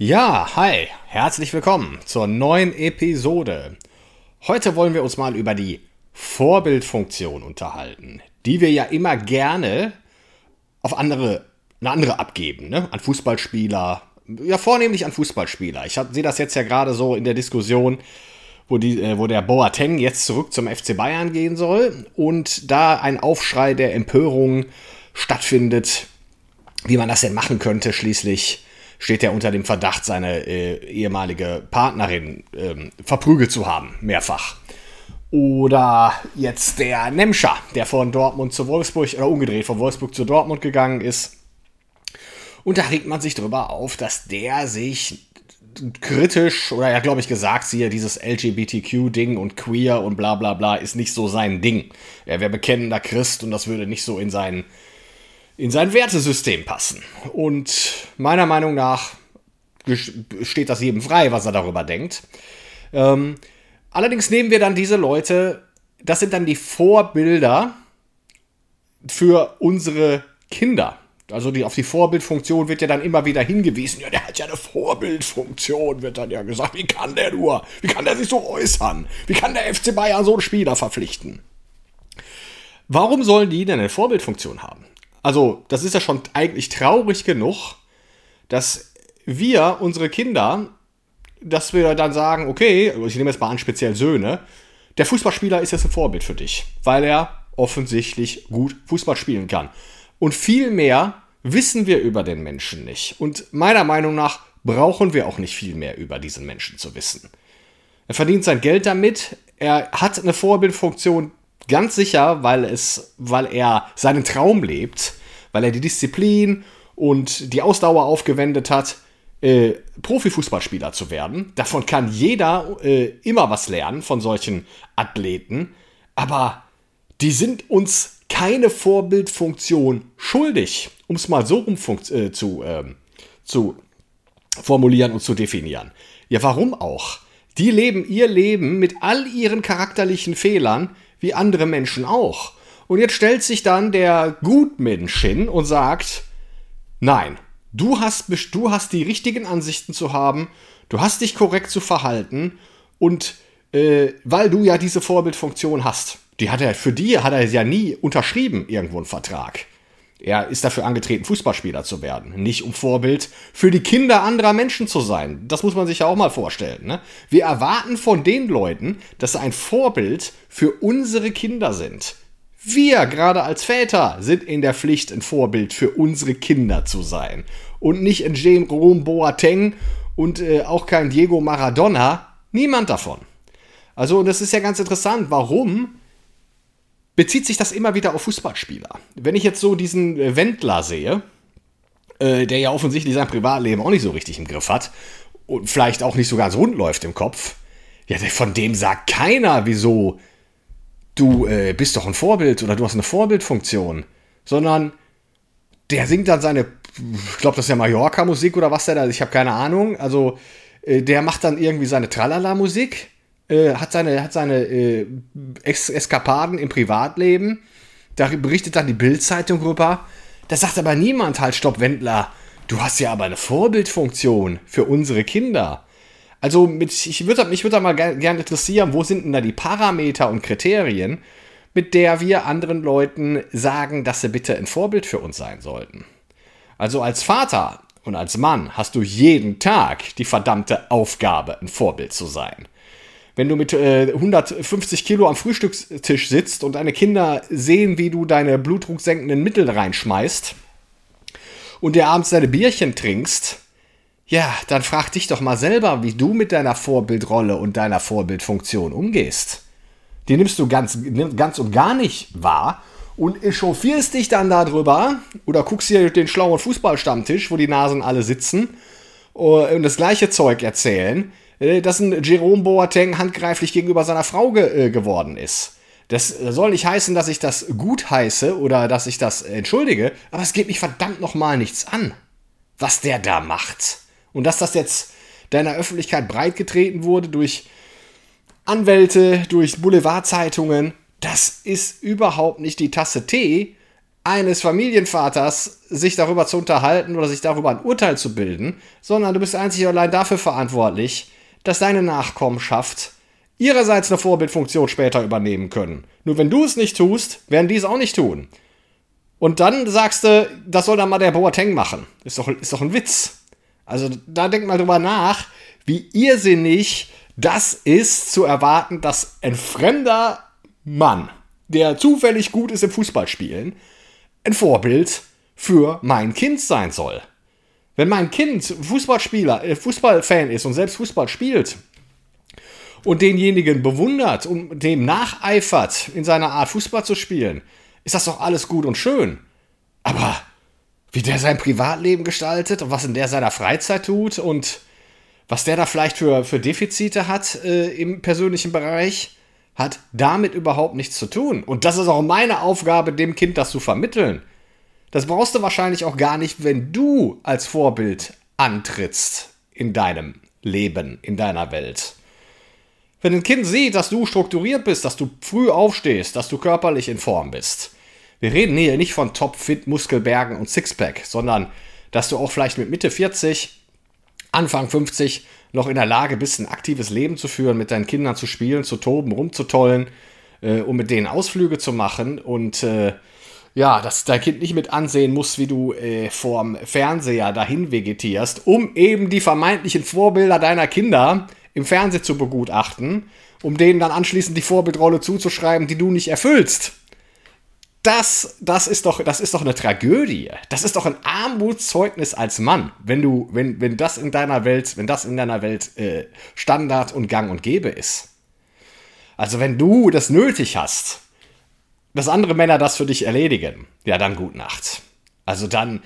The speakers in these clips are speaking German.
Ja, hi, herzlich willkommen zur neuen Episode. Heute wollen wir uns mal über die Vorbildfunktion unterhalten, die wir ja immer gerne auf andere, eine andere abgeben, ne? an Fußballspieler, ja vornehmlich an Fußballspieler. Ich sehe das jetzt ja gerade so in der Diskussion, wo, die, äh, wo der Boateng jetzt zurück zum FC Bayern gehen soll und da ein Aufschrei der Empörung stattfindet, wie man das denn machen könnte, schließlich steht er unter dem Verdacht, seine äh, ehemalige Partnerin ähm, verprügelt zu haben, mehrfach. Oder jetzt der Nemscher, der von Dortmund zu Wolfsburg oder umgedreht von Wolfsburg zu Dortmund gegangen ist. Und da regt man sich drüber auf, dass der sich kritisch, oder ja, glaube ich, gesagt, siehe, dieses LGBTQ-Ding und queer und bla bla bla ist nicht so sein Ding. Er wäre bekennender Christ und das würde nicht so in seinen in sein Wertesystem passen. Und meiner Meinung nach steht das jedem frei, was er darüber denkt. Ähm, allerdings nehmen wir dann diese Leute, das sind dann die Vorbilder für unsere Kinder. Also die, auf die Vorbildfunktion wird ja dann immer wieder hingewiesen. Ja, der hat ja eine Vorbildfunktion, wird dann ja gesagt. Wie kann der nur? Wie kann der sich so äußern? Wie kann der FC Bayern so einen Spieler verpflichten? Warum sollen die denn eine Vorbildfunktion haben? Also, das ist ja schon eigentlich traurig genug, dass wir, unsere Kinder, dass wir dann sagen, okay, ich nehme jetzt mal an, speziell Söhne, der Fußballspieler ist jetzt ein Vorbild für dich, weil er offensichtlich gut Fußball spielen kann. Und viel mehr wissen wir über den Menschen nicht. Und meiner Meinung nach brauchen wir auch nicht viel mehr über diesen Menschen zu wissen. Er verdient sein Geld damit, er hat eine Vorbildfunktion, Ganz sicher, weil, es, weil er seinen Traum lebt, weil er die Disziplin und die Ausdauer aufgewendet hat, äh, Profifußballspieler zu werden. Davon kann jeder äh, immer was lernen von solchen Athleten. Aber die sind uns keine Vorbildfunktion schuldig, um es mal so rum äh, zu, ähm, zu formulieren und zu definieren. Ja, warum auch? Die leben ihr Leben mit all ihren charakterlichen Fehlern wie andere Menschen auch. Und jetzt stellt sich dann der Gutmensch hin und sagt, nein, du hast, du hast die richtigen Ansichten zu haben, du hast dich korrekt zu verhalten und äh, weil du ja diese Vorbildfunktion hast, die hat er, für die hat er ja nie unterschrieben, irgendwo einen Vertrag. Er ist dafür angetreten, Fußballspieler zu werden, nicht um Vorbild für die Kinder anderer Menschen zu sein. Das muss man sich ja auch mal vorstellen. Ne? Wir erwarten von den Leuten, dass sie ein Vorbild für unsere Kinder sind. Wir, gerade als Väter, sind in der Pflicht, ein Vorbild für unsere Kinder zu sein. Und nicht ein Jerome Boateng und äh, auch kein Diego Maradona. Niemand davon. Also, und das ist ja ganz interessant. Warum bezieht sich das immer wieder auf Fußballspieler. Wenn ich jetzt so diesen äh, Wendler sehe, äh, der ja offensichtlich sein Privatleben auch nicht so richtig im Griff hat und vielleicht auch nicht so ganz rund läuft im Kopf, ja, von dem sagt keiner, wieso du äh, bist doch ein Vorbild oder du hast eine Vorbildfunktion, sondern der singt dann seine, ich glaube, das ist ja Mallorca-Musik oder was der da, ich habe keine Ahnung, also äh, der macht dann irgendwie seine Tralala-Musik äh, hat seine, hat seine äh, es Eskapaden im Privatleben. Da berichtet dann die Bild-Zeitung rüber. Da sagt aber niemand halt, stopp, Wendler, du hast ja aber eine Vorbildfunktion für unsere Kinder. Also mit, ich würde mich würde da mal gerne interessieren, wo sind denn da die Parameter und Kriterien, mit der wir anderen Leuten sagen, dass sie bitte ein Vorbild für uns sein sollten. Also als Vater und als Mann hast du jeden Tag die verdammte Aufgabe, ein Vorbild zu sein wenn du mit äh, 150 Kilo am Frühstückstisch sitzt und deine Kinder sehen, wie du deine blutdrucksenkenden Mittel reinschmeißt und dir abends deine Bierchen trinkst, ja, dann frag dich doch mal selber, wie du mit deiner Vorbildrolle und deiner Vorbildfunktion umgehst. Die nimmst du ganz, ganz und gar nicht wahr und echauffierst dich dann darüber oder guckst dir den schlauen Fußballstammtisch, wo die Nasen alle sitzen äh, und das gleiche Zeug erzählen, äh, dass ein Jerome Boateng handgreiflich gegenüber seiner Frau ge äh, geworden ist. Das soll nicht heißen, dass ich das gut heiße oder dass ich das entschuldige, aber es geht mich verdammt nochmal nichts an, was der da macht. Und dass das jetzt deiner Öffentlichkeit breitgetreten wurde durch Anwälte, durch Boulevardzeitungen, das ist überhaupt nicht die Tasse Tee eines Familienvaters, sich darüber zu unterhalten oder sich darüber ein Urteil zu bilden, sondern du bist einzig und allein dafür verantwortlich, dass deine Nachkommenschaft ihrerseits eine Vorbildfunktion später übernehmen können. Nur wenn du es nicht tust, werden die es auch nicht tun. Und dann sagst du, das soll dann mal der Boateng machen. Ist doch, ist doch ein Witz. Also da denk mal drüber nach, wie irrsinnig das ist zu erwarten, dass ein fremder Mann, der zufällig gut ist im Fußballspielen, ein Vorbild für mein Kind sein soll. Wenn mein Kind Fußballspieler, äh, Fußballfan ist und selbst Fußball spielt, und denjenigen bewundert und dem nacheifert, in seiner Art Fußball zu spielen, ist das doch alles gut und schön. Aber wie der sein Privatleben gestaltet und was in der seiner Freizeit tut und was der da vielleicht für, für Defizite hat äh, im persönlichen Bereich, hat damit überhaupt nichts zu tun. Und das ist auch meine Aufgabe, dem Kind das zu vermitteln. Das brauchst du wahrscheinlich auch gar nicht, wenn du als Vorbild antrittst in deinem Leben, in deiner Welt. Wenn ein Kind sieht, dass du strukturiert bist, dass du früh aufstehst, dass du körperlich in Form bist. Wir reden hier nicht von Topfit, Muskelbergen und Sixpack, sondern dass du auch vielleicht mit Mitte 40, Anfang 50 noch in der Lage bist, ein aktives Leben zu führen, mit deinen Kindern zu spielen, zu toben, rumzutollen äh, und mit denen Ausflüge zu machen und äh, ja, dass dein Kind nicht mit ansehen muss, wie du äh, vorm Fernseher dahin vegetierst, um eben die vermeintlichen Vorbilder deiner Kinder im Fernsehen zu begutachten, um denen dann anschließend die Vorbildrolle zuzuschreiben, die du nicht erfüllst. Das, das, ist doch, das ist doch eine Tragödie. Das ist doch ein Armutszeugnis als Mann, wenn du, wenn, wenn das in deiner Welt, wenn das in deiner Welt äh, Standard und Gang und Gäbe ist. Also wenn du das nötig hast, dass andere Männer das für dich erledigen, ja dann gut Nacht. Also dann,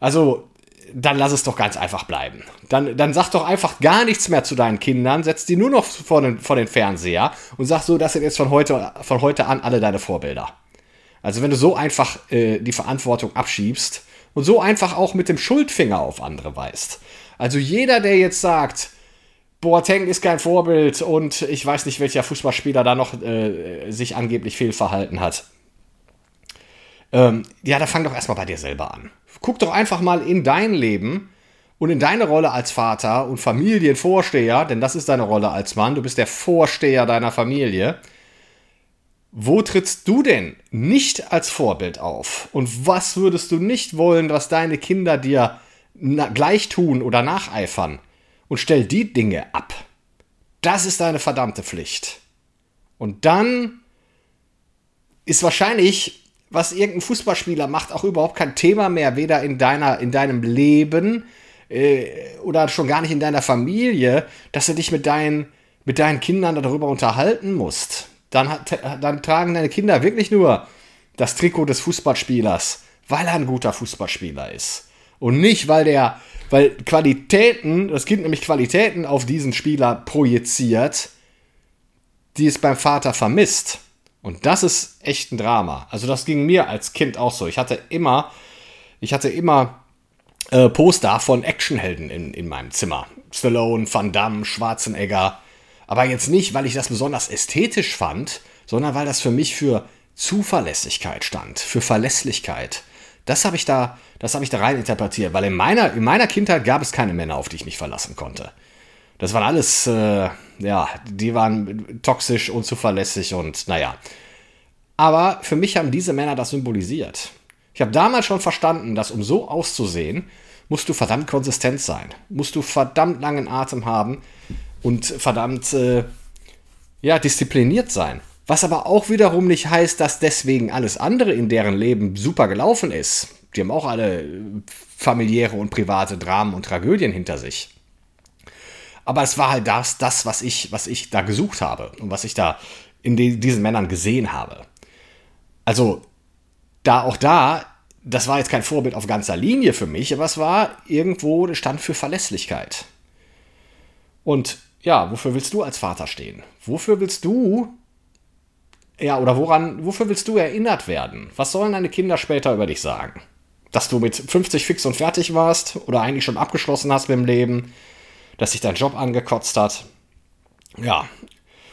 also dann lass es doch ganz einfach bleiben. Dann, dann sag doch einfach gar nichts mehr zu deinen Kindern, setz die nur noch vor den, vor den Fernseher und sag so, das sind jetzt von heute, von heute an alle deine Vorbilder. Also wenn du so einfach äh, die Verantwortung abschiebst und so einfach auch mit dem Schuldfinger auf andere weist. Also jeder, der jetzt sagt, Boateng ist kein Vorbild und ich weiß nicht, welcher Fußballspieler da noch äh, sich angeblich fehlverhalten hat. Ähm, ja, da fang doch erstmal bei dir selber an guck doch einfach mal in dein Leben und in deine Rolle als Vater und Familienvorsteher, denn das ist deine Rolle als Mann, du bist der Vorsteher deiner Familie. Wo trittst du denn nicht als Vorbild auf? Und was würdest du nicht wollen, was deine Kinder dir gleich tun oder nacheifern? Und stell die Dinge ab. Das ist deine verdammte Pflicht. Und dann ist wahrscheinlich was irgendein Fußballspieler macht, auch überhaupt kein Thema mehr, weder in, deiner, in deinem Leben äh, oder schon gar nicht in deiner Familie, dass du dich mit deinen, mit deinen Kindern darüber unterhalten musst. Dann, dann tragen deine Kinder wirklich nur das Trikot des Fußballspielers, weil er ein guter Fußballspieler ist. Und nicht, weil der, weil Qualitäten, das Kind nämlich Qualitäten auf diesen Spieler projiziert, die es beim Vater vermisst. Und das ist echt ein Drama. Also das ging mir als Kind auch so. Ich hatte immer, ich hatte immer äh, Poster von Actionhelden in, in meinem Zimmer. Stallone, Van Damme, Schwarzenegger. Aber jetzt nicht, weil ich das besonders ästhetisch fand, sondern weil das für mich für Zuverlässigkeit stand, für Verlässlichkeit. Das habe ich da, das habe ich da rein interpretiert, weil in meiner, in meiner Kindheit gab es keine Männer, auf die ich mich verlassen konnte. Das waren alles, äh, ja, die waren toxisch, unzuverlässig und naja. Aber für mich haben diese Männer das symbolisiert. Ich habe damals schon verstanden, dass um so auszusehen, musst du verdammt konsistent sein. Musst du verdammt langen Atem haben und verdammt, äh, ja, diszipliniert sein. Was aber auch wiederum nicht heißt, dass deswegen alles andere in deren Leben super gelaufen ist. Die haben auch alle familiäre und private Dramen und Tragödien hinter sich. Aber es war halt das, das was, ich, was ich da gesucht habe und was ich da in die, diesen Männern gesehen habe. Also, da auch da, das war jetzt kein Vorbild auf ganzer Linie für mich, aber es war irgendwo, stand für Verlässlichkeit. Und ja, wofür willst du als Vater stehen? Wofür willst du, ja, oder woran, wofür willst du erinnert werden? Was sollen deine Kinder später über dich sagen? Dass du mit 50 fix und fertig warst oder eigentlich schon abgeschlossen hast mit dem Leben, dass sich dein Job angekotzt hat. Ja,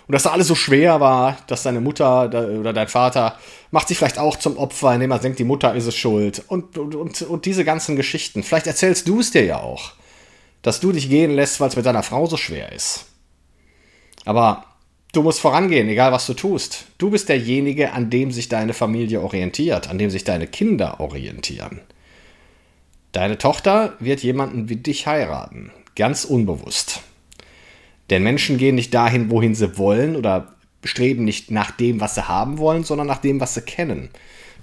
und dass da alles so schwer war, dass deine Mutter oder dein Vater macht sich vielleicht auch zum Opfer, indem er denkt, die Mutter ist es schuld. Und, und, und, und diese ganzen Geschichten. Vielleicht erzählst du es dir ja auch, dass du dich gehen lässt, weil es mit deiner Frau so schwer ist. Aber du musst vorangehen, egal was du tust. Du bist derjenige, an dem sich deine Familie orientiert, an dem sich deine Kinder orientieren. Deine Tochter wird jemanden wie dich heiraten, ganz unbewusst. Denn Menschen gehen nicht dahin, wohin sie wollen oder streben nicht nach dem, was sie haben wollen, sondern nach dem, was sie kennen.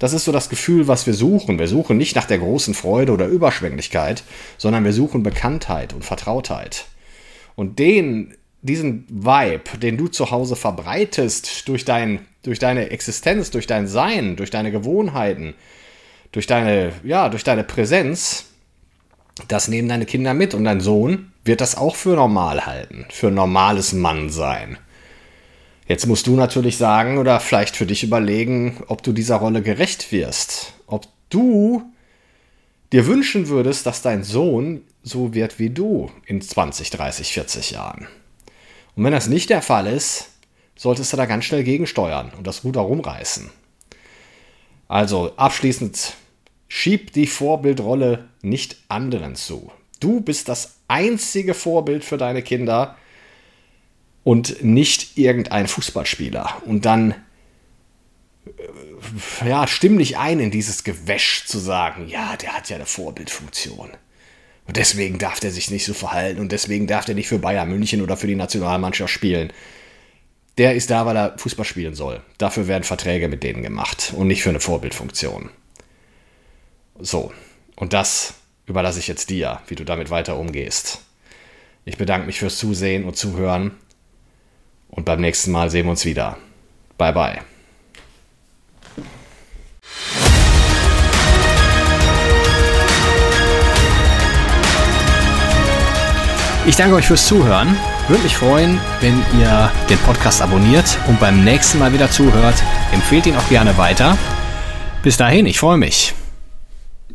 Das ist so das Gefühl, was wir suchen. Wir suchen nicht nach der großen Freude oder Überschwänglichkeit, sondern wir suchen Bekanntheit und Vertrautheit. Und den, diesen Vibe, den du zu Hause verbreitest durch, dein, durch deine Existenz, durch dein Sein, durch deine Gewohnheiten, durch deine, ja, durch deine Präsenz, das nehmen deine Kinder mit und dein Sohn wird das auch für normal halten, für normales Mannsein. Jetzt musst du natürlich sagen oder vielleicht für dich überlegen, ob du dieser Rolle gerecht wirst. Ob du dir wünschen würdest, dass dein Sohn so wird wie du in 20, 30, 40 Jahren. Und wenn das nicht der Fall ist, solltest du da ganz schnell gegensteuern und das Ruder rumreißen. Also abschließend Schieb die Vorbildrolle nicht anderen zu. Du bist das einzige Vorbild für deine Kinder und nicht irgendein Fußballspieler. Und dann äh, ja, stimm dich ein in dieses Gewäsch zu sagen, ja, der hat ja eine Vorbildfunktion. Und deswegen darf der sich nicht so verhalten und deswegen darf der nicht für Bayern München oder für die Nationalmannschaft spielen. Der ist da, weil er Fußball spielen soll. Dafür werden Verträge mit denen gemacht und nicht für eine Vorbildfunktion. So, und das überlasse ich jetzt dir, wie du damit weiter umgehst. Ich bedanke mich fürs Zusehen und Zuhören und beim nächsten Mal sehen wir uns wieder. Bye bye. Ich danke euch fürs Zuhören. Würde mich freuen, wenn ihr den Podcast abonniert und beim nächsten Mal wieder zuhört. Empfehlt ihn auch gerne weiter. Bis dahin, ich freue mich.